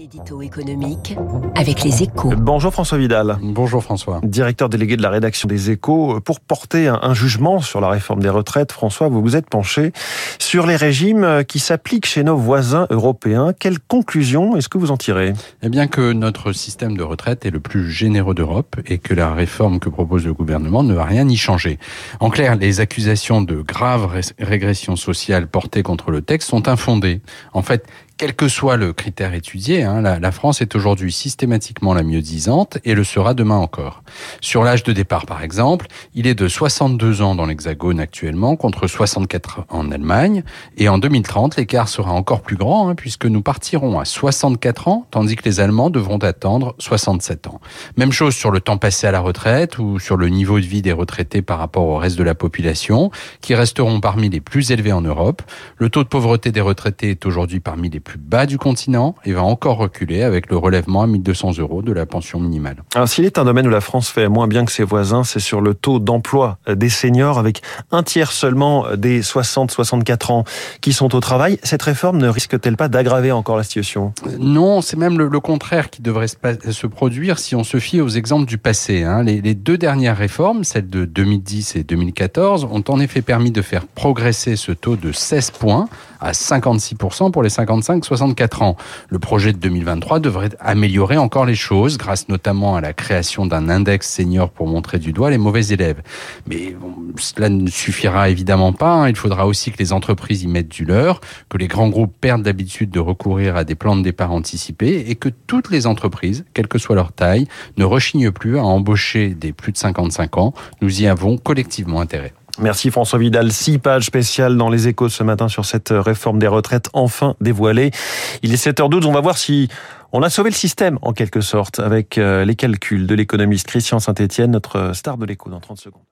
L'édito économique avec les échos. Bonjour François Vidal. Bonjour François. Directeur délégué de la rédaction des échos. Pour porter un, jugement sur la réforme des retraites, François, vous vous êtes penché sur les régimes qui s'appliquent chez nos voisins européens. Quelle conclusion est-ce que vous en tirez? Eh bien que notre système de retraite est le plus généreux d'Europe et que la réforme que propose le gouvernement ne va rien y changer. En clair, les accusations de grave régression sociale portées contre le texte sont infondées. En fait, quel que soit le critère étudié, hein, la, la, France est aujourd'hui systématiquement la mieux disante et le sera demain encore. Sur l'âge de départ, par exemple, il est de 62 ans dans l'Hexagone actuellement contre 64 en Allemagne. Et en 2030, l'écart sera encore plus grand hein, puisque nous partirons à 64 ans, tandis que les Allemands devront attendre 67 ans. Même chose sur le temps passé à la retraite ou sur le niveau de vie des retraités par rapport au reste de la population, qui resteront parmi les plus élevés en Europe. Le taux de pauvreté des retraités est aujourd'hui parmi les plus plus bas du continent et va encore reculer avec le relèvement à 1200 euros de la pension minimale. Alors s'il est un domaine où la France fait moins bien que ses voisins, c'est sur le taux d'emploi des seniors avec un tiers seulement des 60-64 ans qui sont au travail. Cette réforme ne risque-t-elle pas d'aggraver encore la situation? Non, c'est même le, contraire qui devrait se, produire si on se fie aux exemples du passé. Hein. Les, les deux dernières réformes, celles de 2010 et 2014, ont en effet permis de faire progresser ce taux de 16 points à 56% pour les 55 64 ans. Le projet de 2023 devrait améliorer encore les choses grâce notamment à la création d'un index senior pour montrer du doigt les mauvais élèves. Mais cela ne suffira évidemment pas. Hein. Il faudra aussi que les entreprises y mettent du leur, que les grands groupes perdent l'habitude de recourir à des plans de départ anticipés et que toutes les entreprises, quelle que soit leur taille, ne rechignent plus à embaucher des plus de 55 ans. Nous y avons collectivement intérêt. Merci François Vidal. Six pages spéciales dans les échos ce matin sur cette réforme des retraites enfin dévoilée. Il est 7h12. On va voir si on a sauvé le système en quelque sorte avec euh, les calculs de l'économiste Christian Saint-Etienne, notre star de l'écho dans 30 secondes.